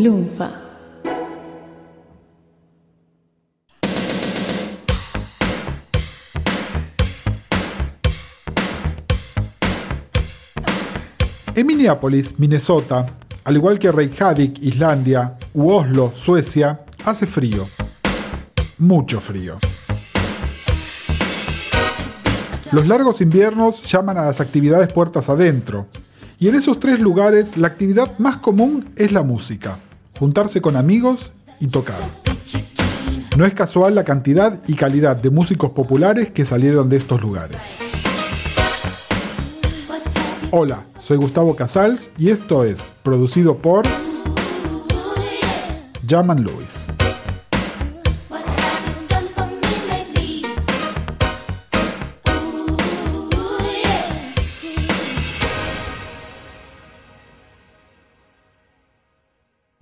Lunfa. En Minneapolis, Minnesota, al igual que Reykjavik, Islandia, u Oslo, Suecia, hace frío. Mucho frío. Los largos inviernos llaman a las actividades puertas adentro, y en esos tres lugares la actividad más común es la música, juntarse con amigos y tocar. No es casual la cantidad y calidad de músicos populares que salieron de estos lugares. Hola, soy Gustavo Casals y esto es producido por Jaman Lewis.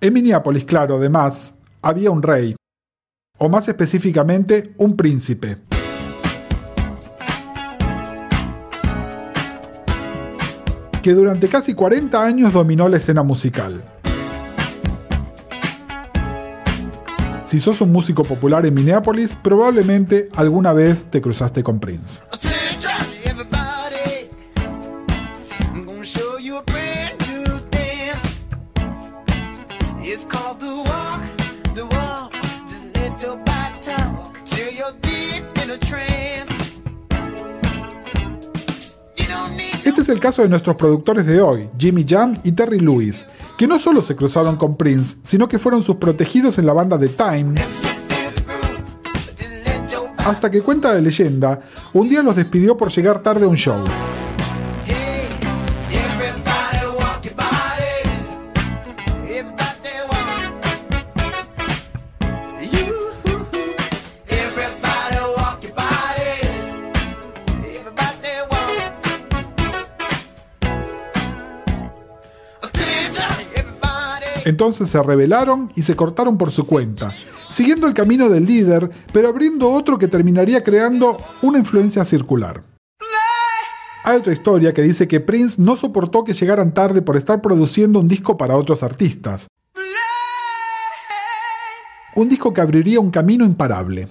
En Minneapolis, claro, además, había un rey, o más específicamente, un príncipe. que durante casi 40 años dominó la escena musical. Si sos un músico popular en Minneapolis, probablemente alguna vez te cruzaste con Prince. Es el caso de nuestros productores de hoy, Jimmy Jam y Terry Lewis, que no solo se cruzaron con Prince, sino que fueron sus protegidos en la banda de Time. Hasta que cuenta de leyenda, un día los despidió por llegar tarde a un show. Entonces se rebelaron y se cortaron por su cuenta, siguiendo el camino del líder, pero abriendo otro que terminaría creando una influencia circular. Hay otra historia que dice que Prince no soportó que llegaran tarde por estar produciendo un disco para otros artistas. Un disco que abriría un camino imparable.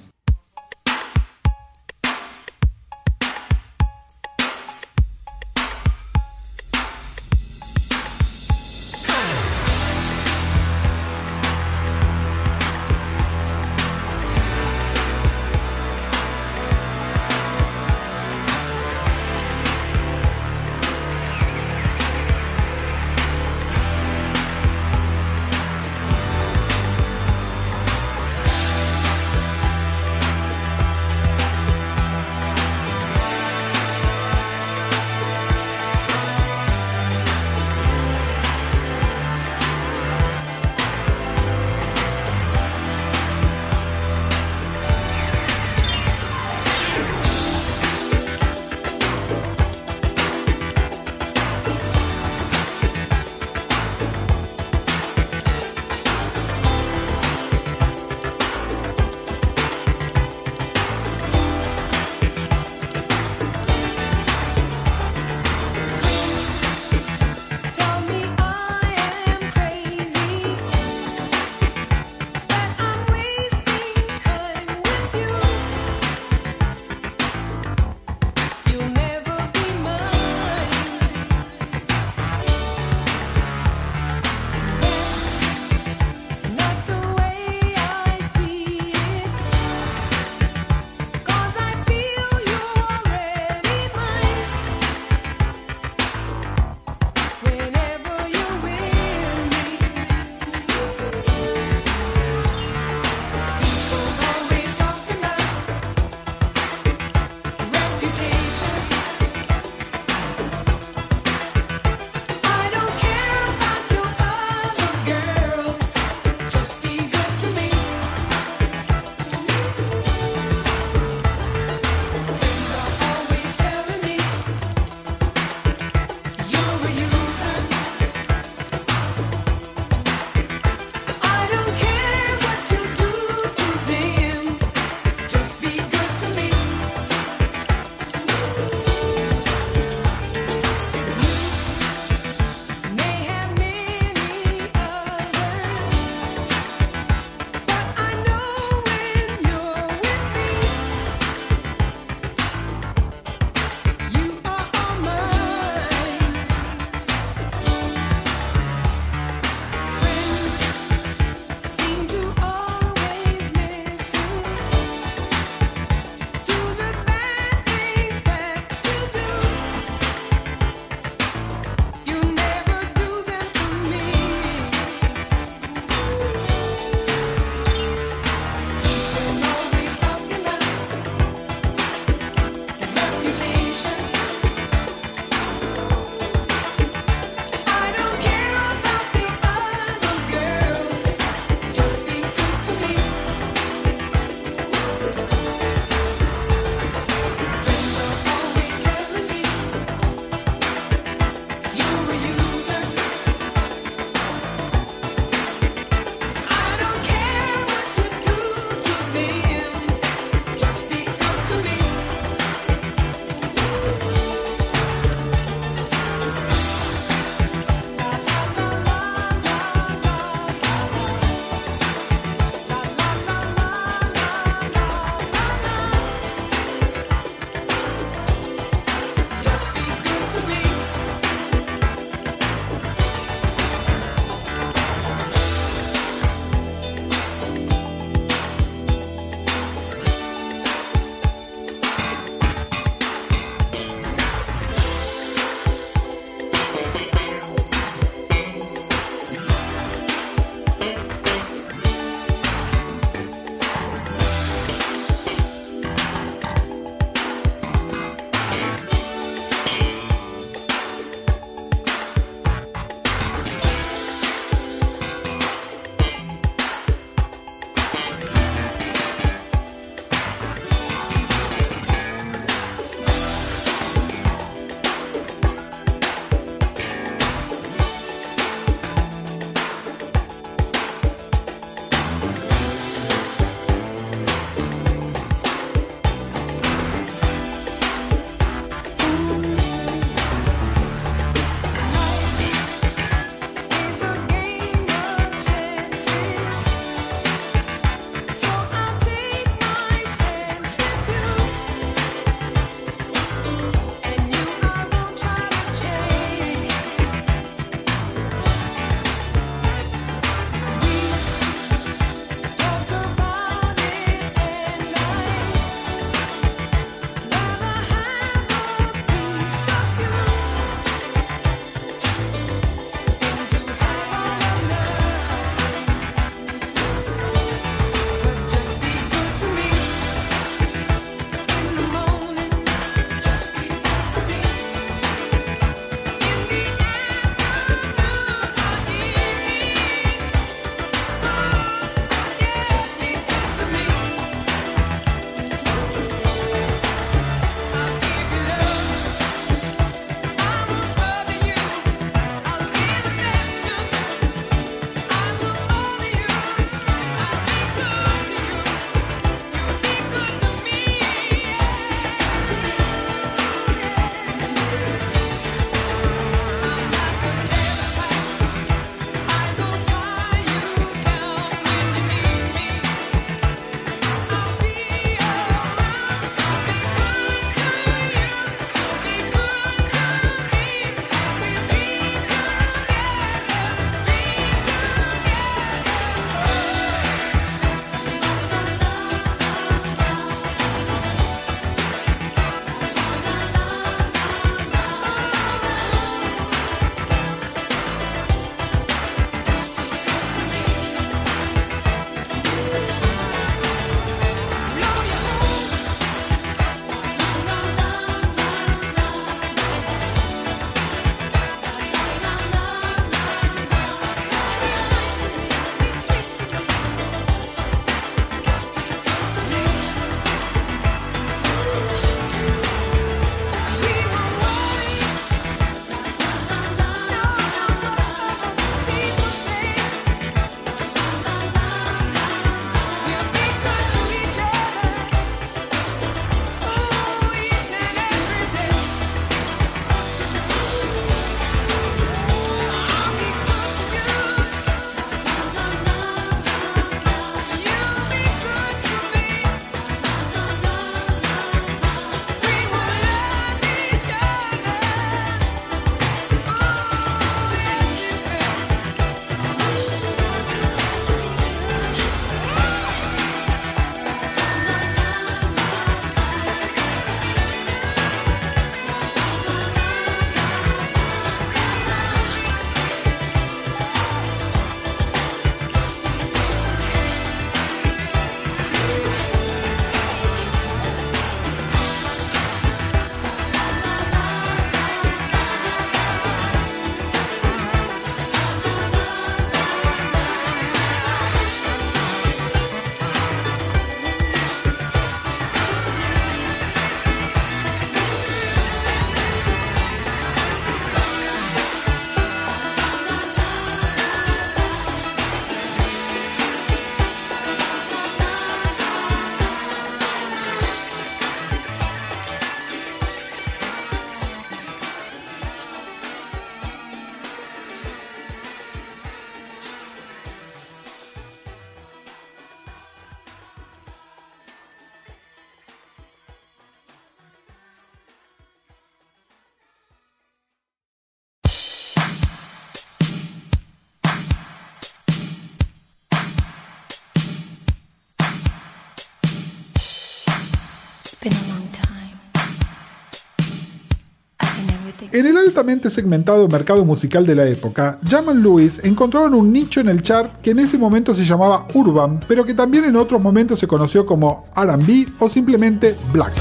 Altamente segmentado mercado musical de la época, Jamal Lewis encontraron un nicho en el chart que en ese momento se llamaba Urban, pero que también en otros momentos se conoció como RB o simplemente Black.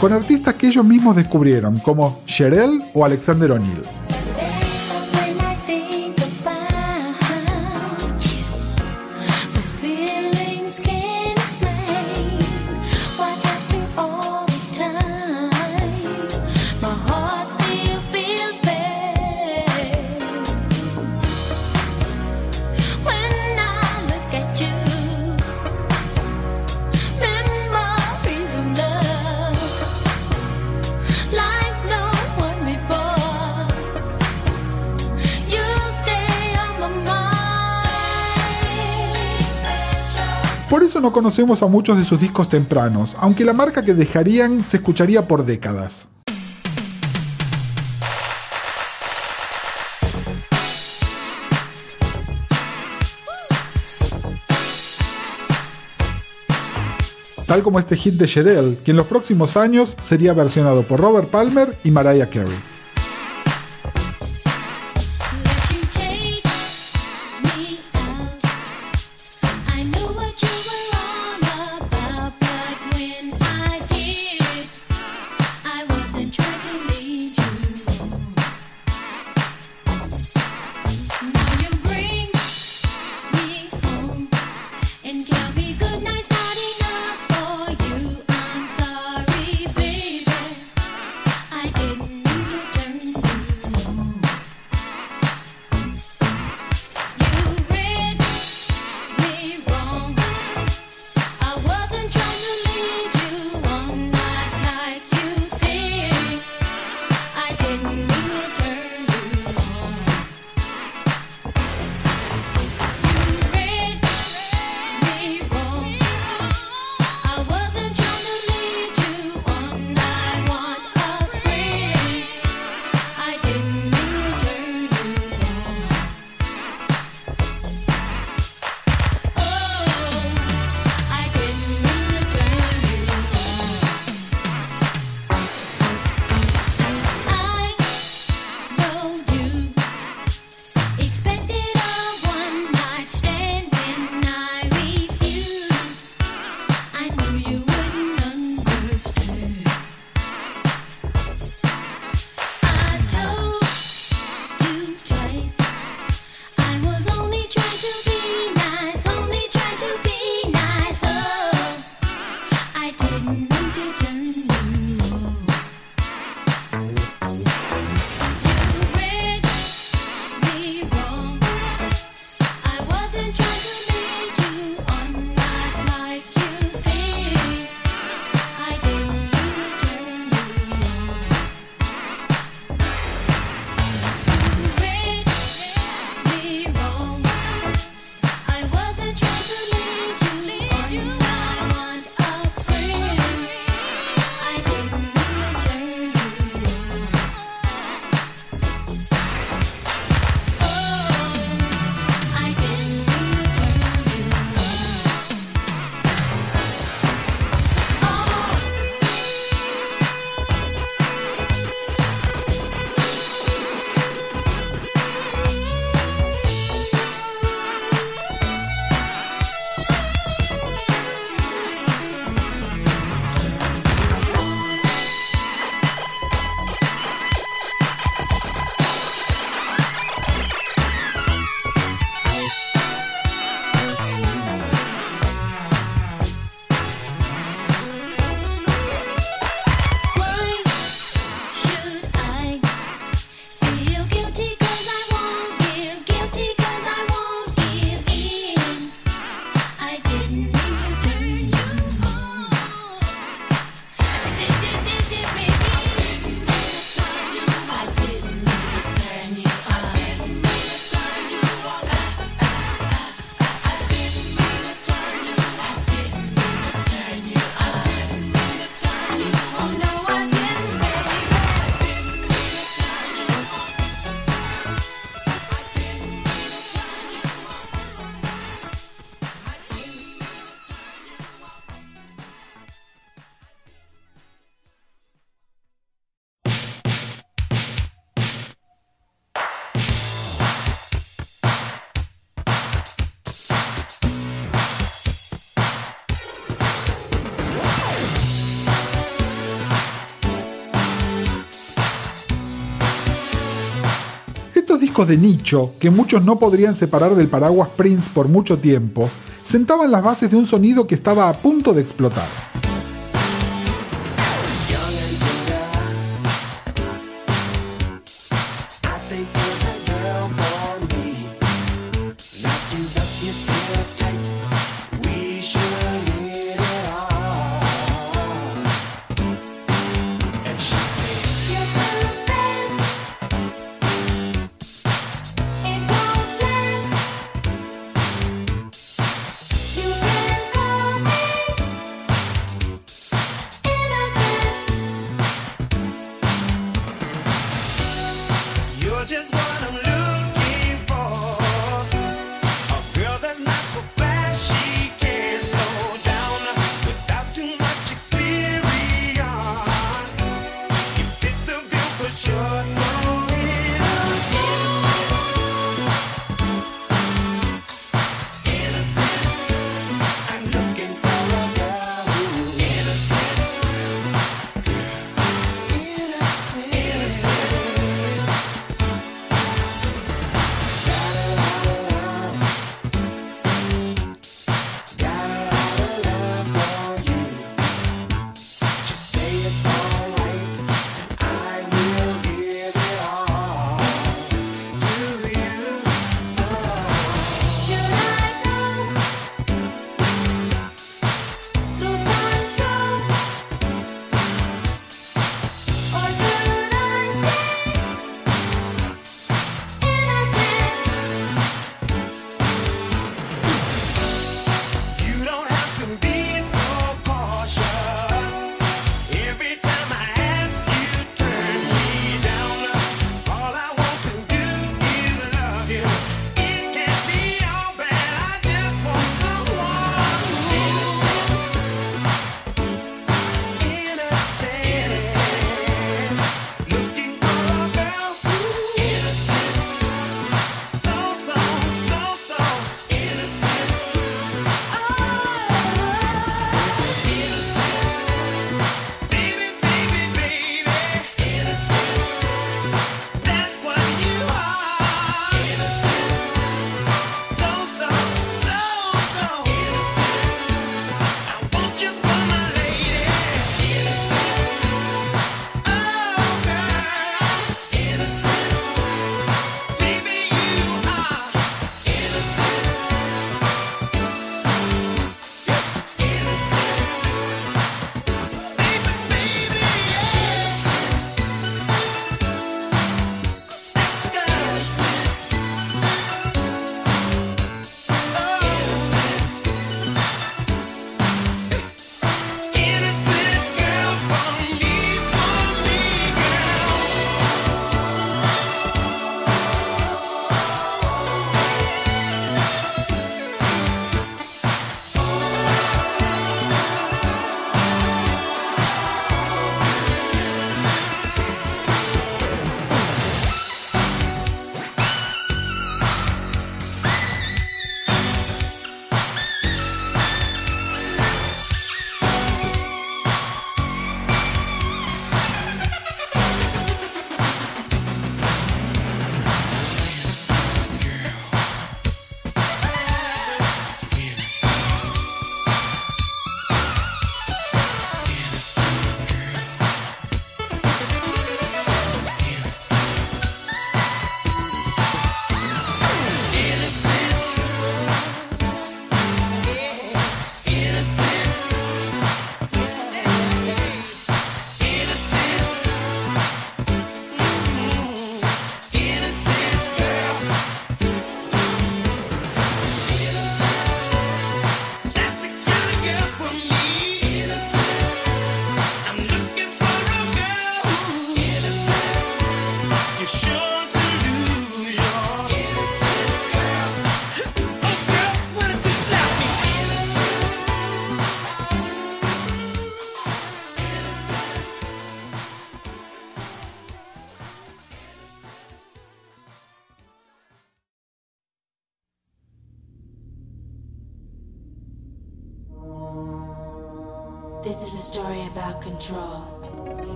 con artistas que ellos mismos descubrieron, como Sherelle o Alexander O'Neill. No conocemos a muchos de sus discos tempranos, aunque la marca que dejarían se escucharía por décadas. Tal como este hit de Sherelle, que en los próximos años sería versionado por Robert Palmer y Mariah Carey. De nicho, que muchos no podrían separar del paraguas Prince por mucho tiempo, sentaban las bases de un sonido que estaba a punto de explotar.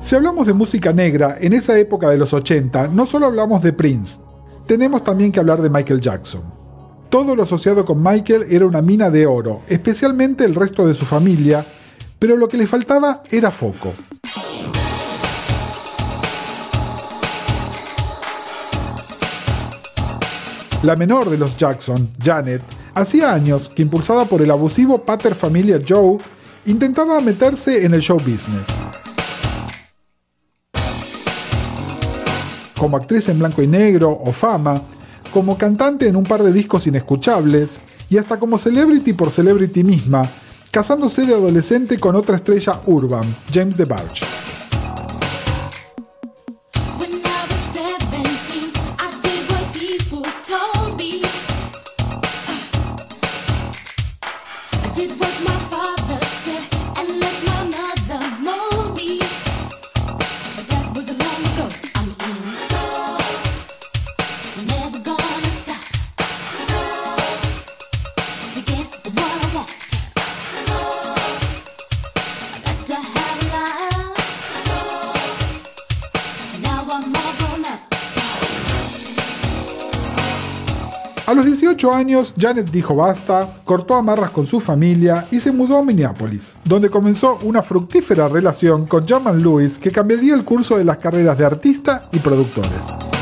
Si hablamos de música negra en esa época de los 80, no solo hablamos de Prince, tenemos también que hablar de Michael Jackson. Todo lo asociado con Michael era una mina de oro, especialmente el resto de su familia, pero lo que le faltaba era foco. La menor de los Jackson, Janet, hacía años que impulsada por el abusivo pater familia Joe, intentaba meterse en el show business. Como actriz en blanco y negro o fama, como cantante en un par de discos inescuchables y hasta como celebrity por celebrity misma, casándose de adolescente con otra estrella urban, James DeBarge. 18 años, Janet dijo basta, cortó amarras con su familia y se mudó a Minneapolis, donde comenzó una fructífera relación con Jaman Lewis que cambiaría el curso de las carreras de artista y productores.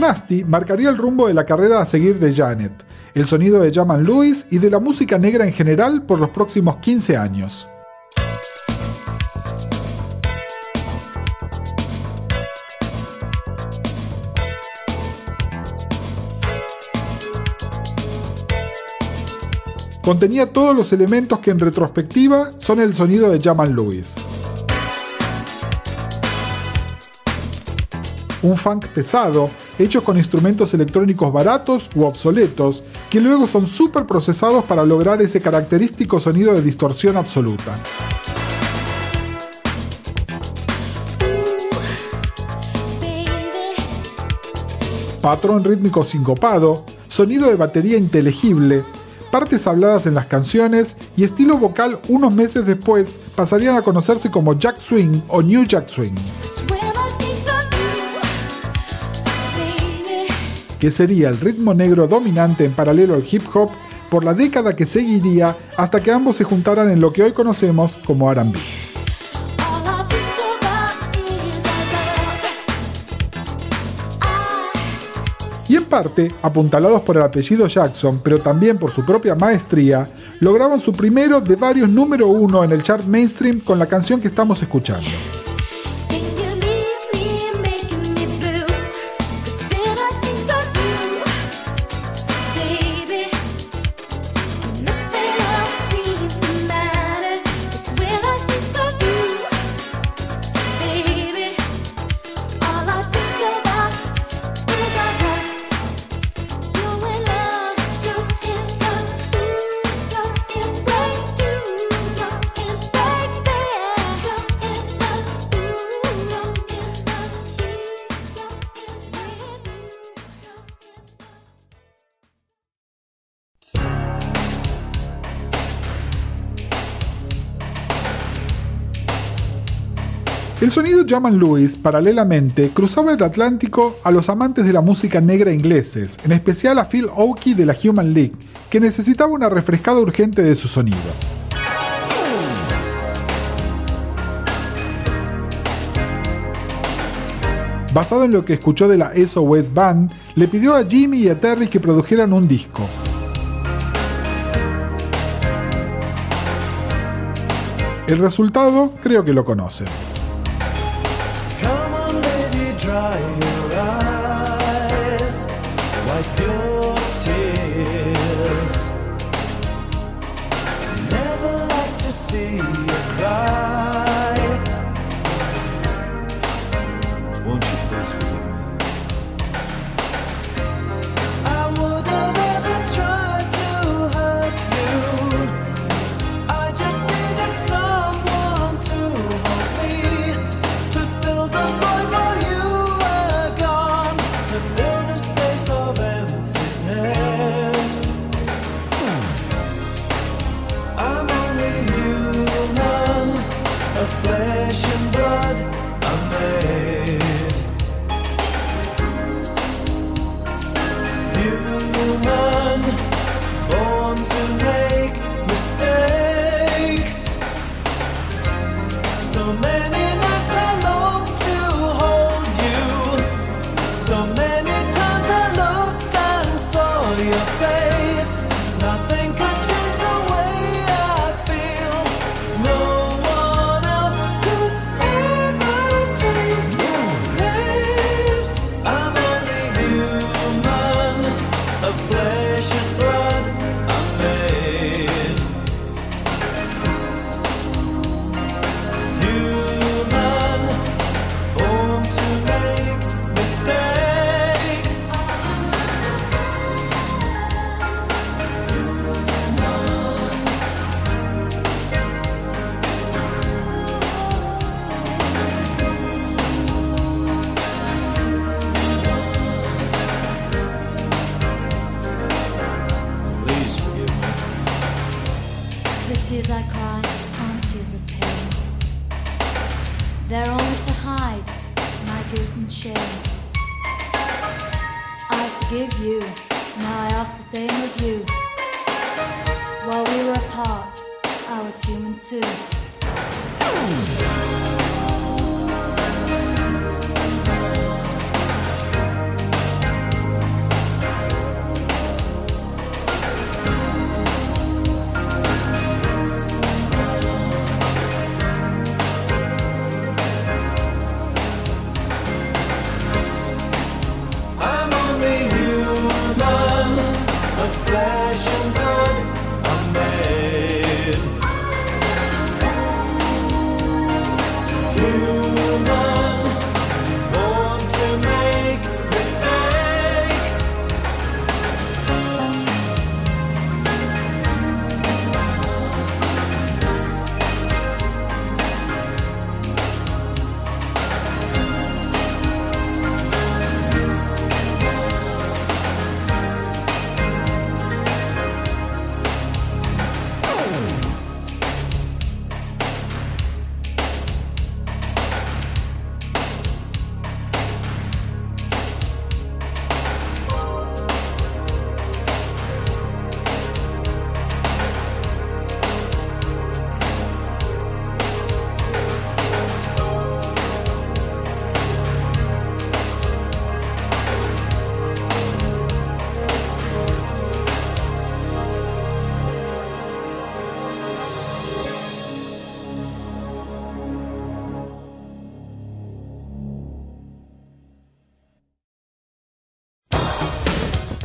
Nasty marcaría el rumbo de la carrera a seguir de Janet, el sonido de Jaman Lewis y de la música negra en general por los próximos 15 años. Contenía todos los elementos que en retrospectiva son el sonido de Jaman Lewis. Un funk pesado, hecho con instrumentos electrónicos baratos u obsoletos, que luego son súper procesados para lograr ese característico sonido de distorsión absoluta. Patrón rítmico sincopado, sonido de batería inteligible, partes habladas en las canciones y estilo vocal unos meses después pasarían a conocerse como Jack Swing o New Jack Swing. Que sería el ritmo negro dominante en paralelo al hip hop por la década que seguiría hasta que ambos se juntaran en lo que hoy conocemos como RB. y en parte, apuntalados por el apellido Jackson, pero también por su propia maestría, lograban su primero de varios número uno en el chart mainstream con la canción que estamos escuchando. El sonido Jaman Lewis, paralelamente, cruzaba el Atlántico a los amantes de la música negra ingleses, en especial a Phil Oakey de la Human League, que necesitaba una refrescada urgente de su sonido. Basado en lo que escuchó de la SOS Band, le pidió a Jimmy y a Terry que produjeran un disco. El resultado creo que lo conocen. trying tears I cry aren't tears of pain. They're only to hide my guilt and shame. I forgive you, now I ask the same of you. While we were apart, I was human too.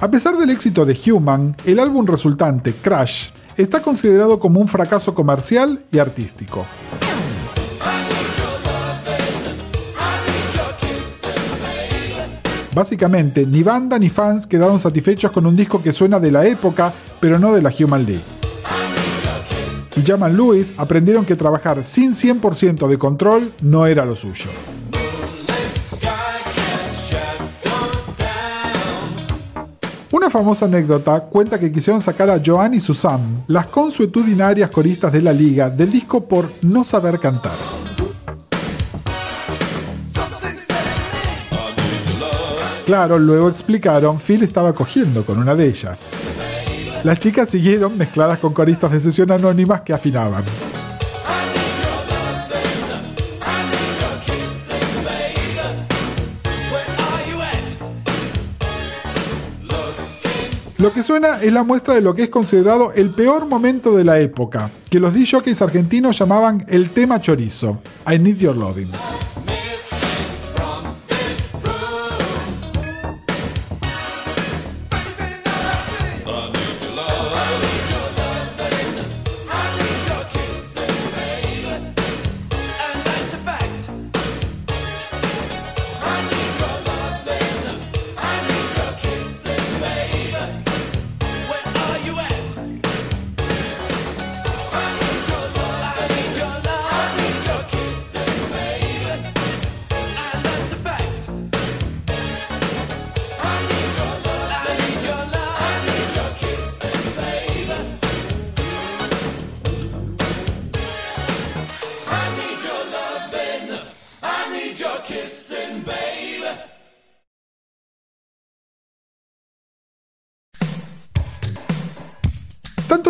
A pesar del éxito de Human, el álbum resultante, Crash, está considerado como un fracaso comercial y artístico. Básicamente, ni banda ni fans quedaron satisfechos con un disco que suena de la época, pero no de la Human League. Y Jaman Lewis aprendieron que trabajar sin 100% de control no era lo suyo. Una famosa anécdota cuenta que quisieron sacar a Joan y Susan, las consuetudinarias coristas de la liga, del disco por no saber cantar. Claro, luego explicaron, Phil estaba cogiendo con una de ellas. Las chicas siguieron mezcladas con coristas de sesión anónimas que afinaban. Lo que suena es la muestra de lo que es considerado el peor momento de la época, que los DJs argentinos llamaban el tema chorizo, I Need Your Loving.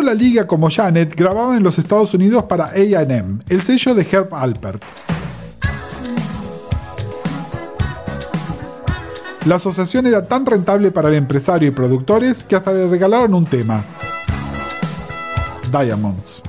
La liga como Janet grababan en los Estados Unidos para AM, el sello de Herb Alpert. La asociación era tan rentable para el empresario y productores que hasta le regalaron un tema, Diamonds.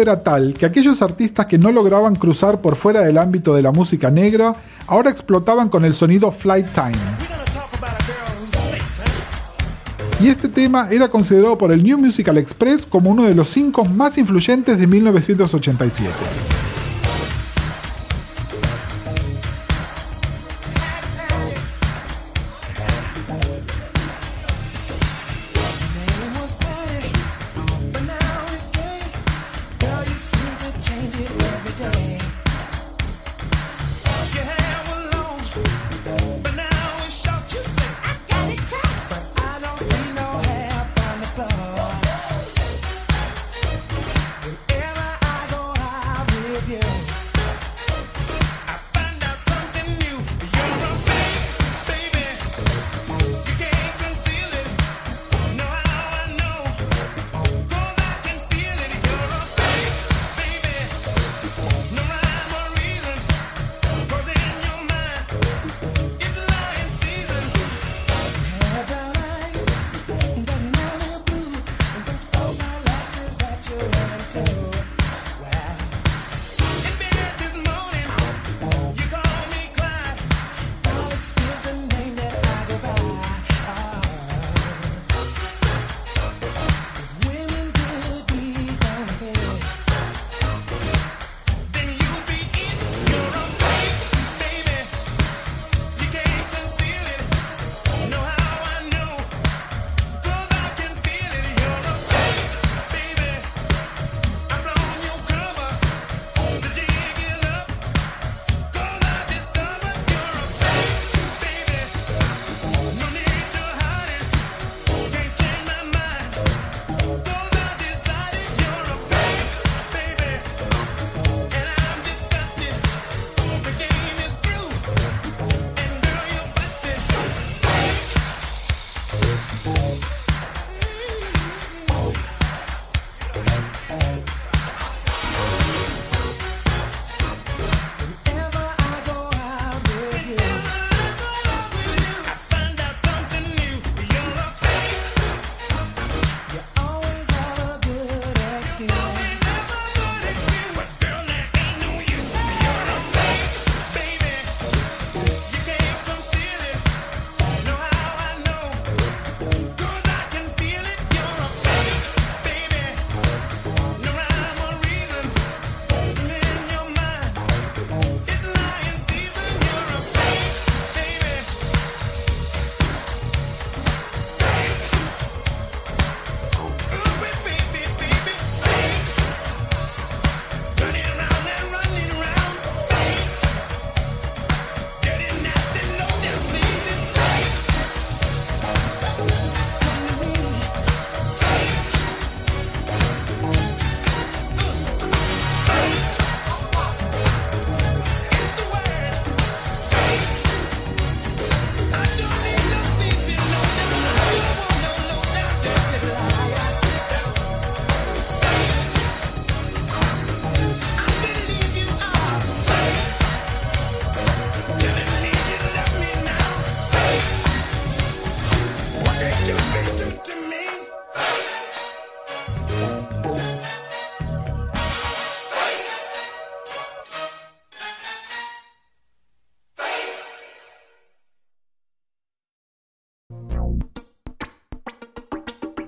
Era tal que aquellos artistas que no lograban cruzar por fuera del ámbito de la música negra ahora explotaban con el sonido Flight Time. Y este tema era considerado por el New Musical Express como uno de los cinco más influyentes de 1987.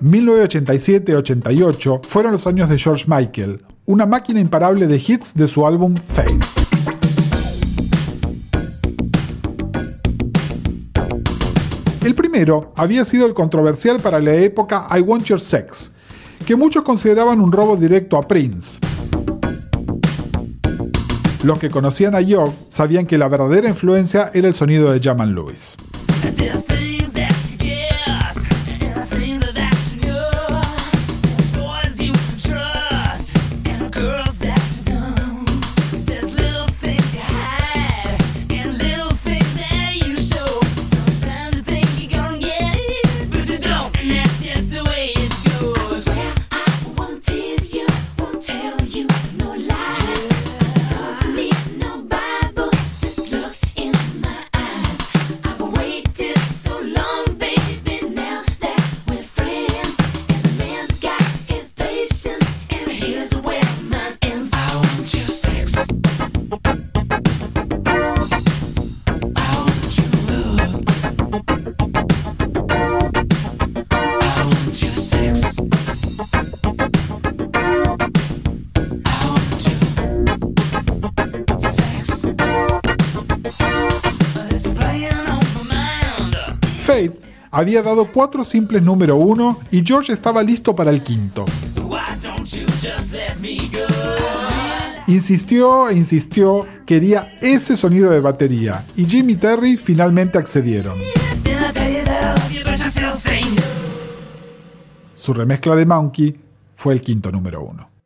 ...1987-88 fueron los años de George Michael, una máquina imparable de hits de su álbum Fame. El primero había sido el controversial para la época I Want Your Sex, que muchos consideraban un robo directo a Prince. Los que conocían a York sabían que la verdadera influencia era el sonido de Jaman Lewis. Faith había dado cuatro simples número uno y George estaba listo para el quinto. Insistió e insistió, quería ese sonido de batería y Jimmy Terry finalmente accedieron. Su remezcla de Monkey fue el quinto número uno.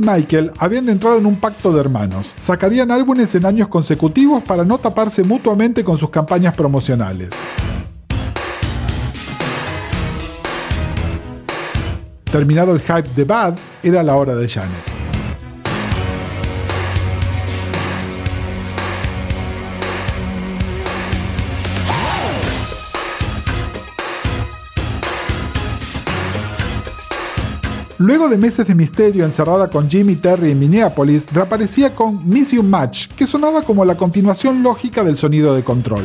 Michael habían entrado en un pacto de hermanos. Sacarían álbumes en años consecutivos para no taparse mutuamente con sus campañas promocionales. Terminado el hype de Bad, era la hora de Janet. Luego de meses de misterio encerrada con Jimmy Terry en Minneapolis, reaparecía con Miss You Match, que sonaba como la continuación lógica del sonido de control.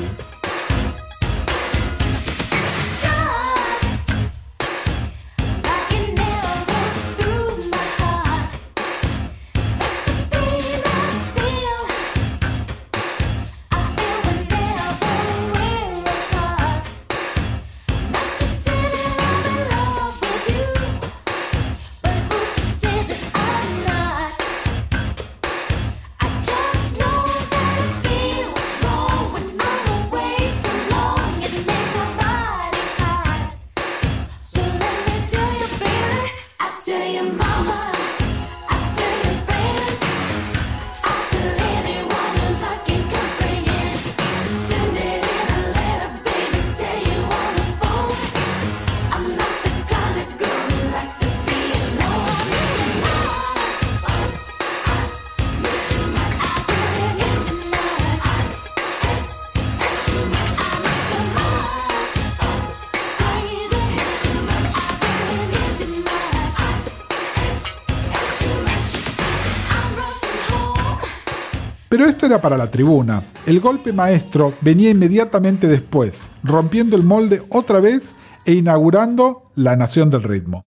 Era para la tribuna. El golpe maestro venía inmediatamente después, rompiendo el molde otra vez e inaugurando la nación del ritmo.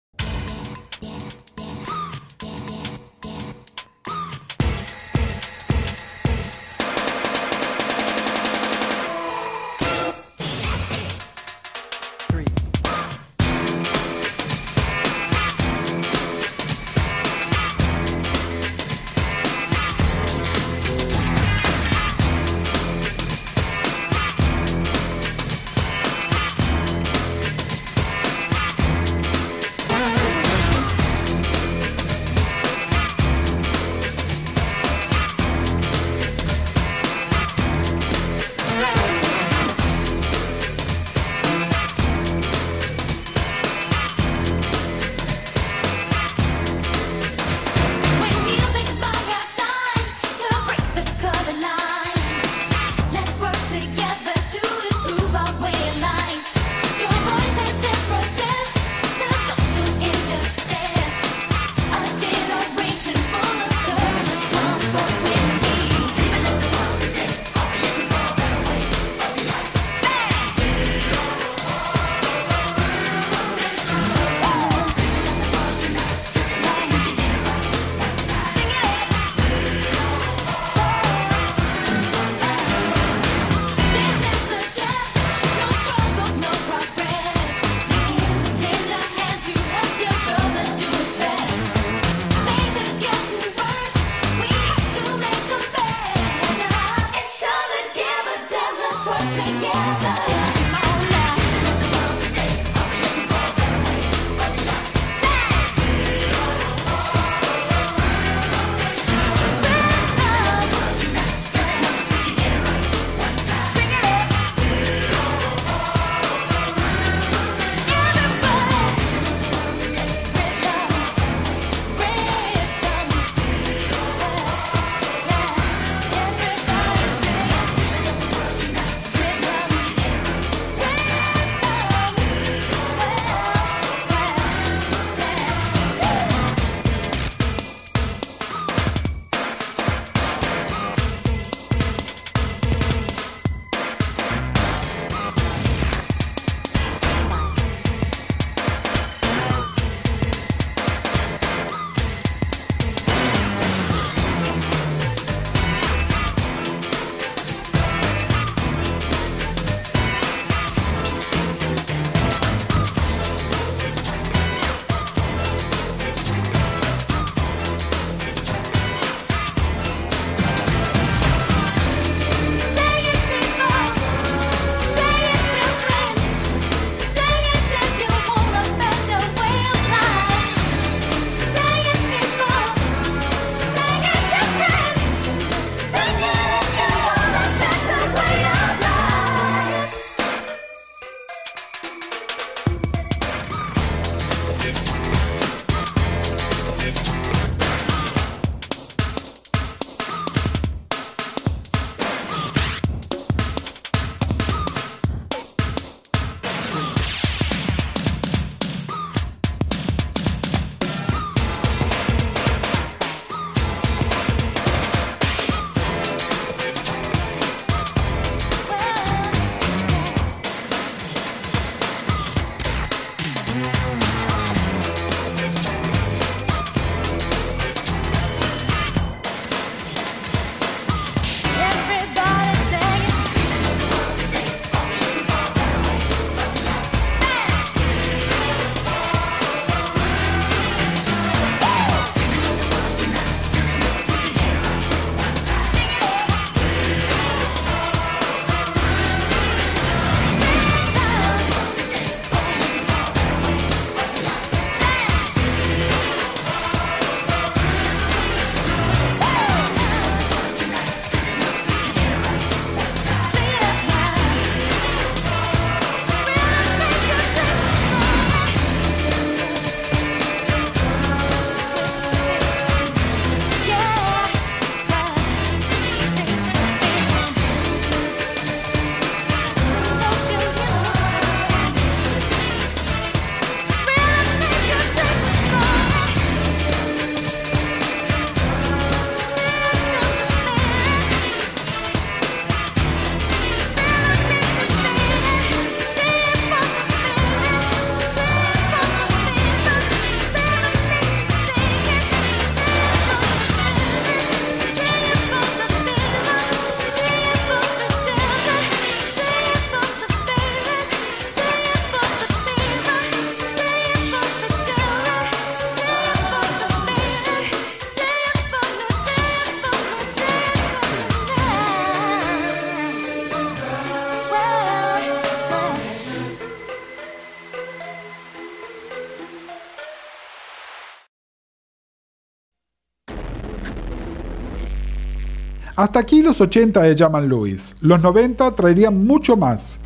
Hasta aquí los 80 de Jaman Lewis. Los 90 traerían mucho más.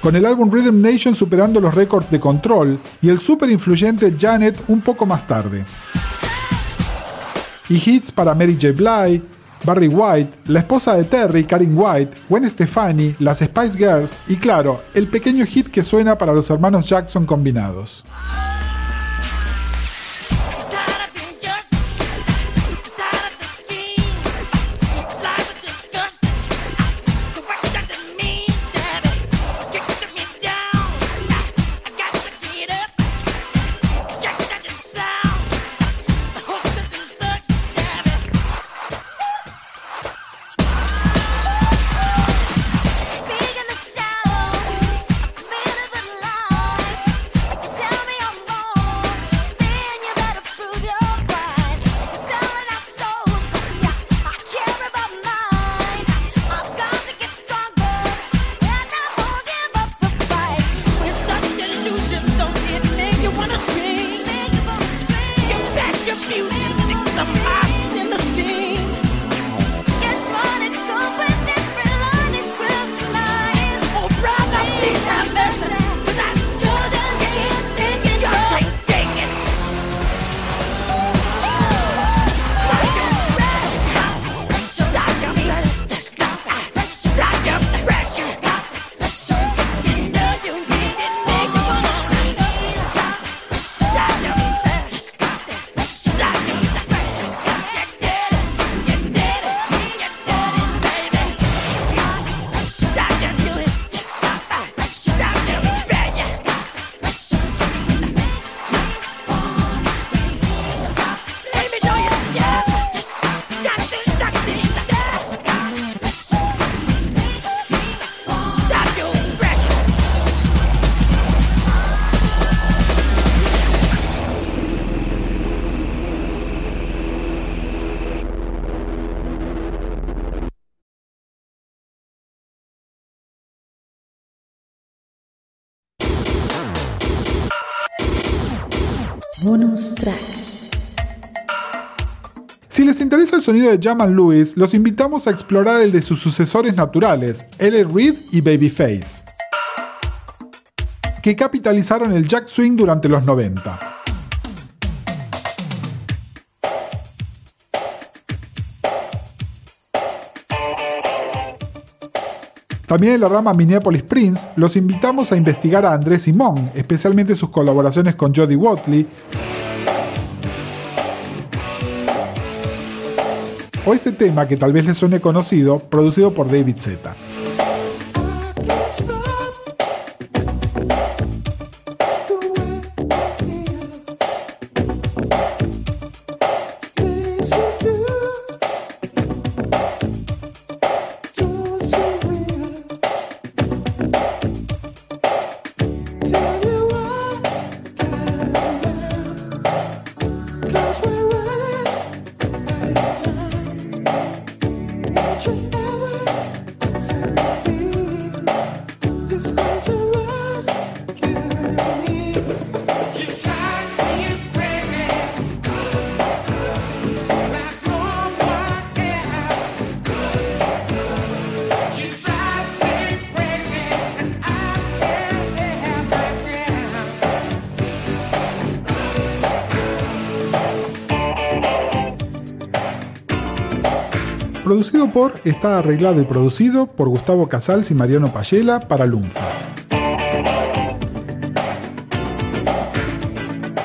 Con el álbum Rhythm Nation superando los récords de control y el super influyente Janet un poco más tarde. Y hits para Mary J. Blige, Barry White, la esposa de Terry, Karin White, Gwen Stefani, las Spice Girls y claro, el pequeño hit que suena para los hermanos Jackson combinados. Interesa el sonido de Jamal Lewis, los invitamos a explorar el de sus sucesores naturales, L. Reed y Babyface, que capitalizaron el jack swing durante los 90. También en la rama Minneapolis Prince los invitamos a investigar a Andrés Simón, especialmente sus colaboraciones con Jody Watley, o este tema que tal vez les suene conocido, producido por David Zeta. Por, está arreglado y producido por Gustavo Casals y Mariano Payela para Lunfa.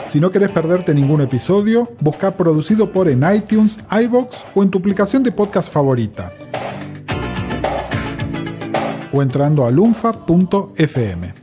Si no querés perderte ningún episodio, busca producido por en iTunes, iBox o en tu aplicación de podcast favorita. O entrando a lunfa.fm.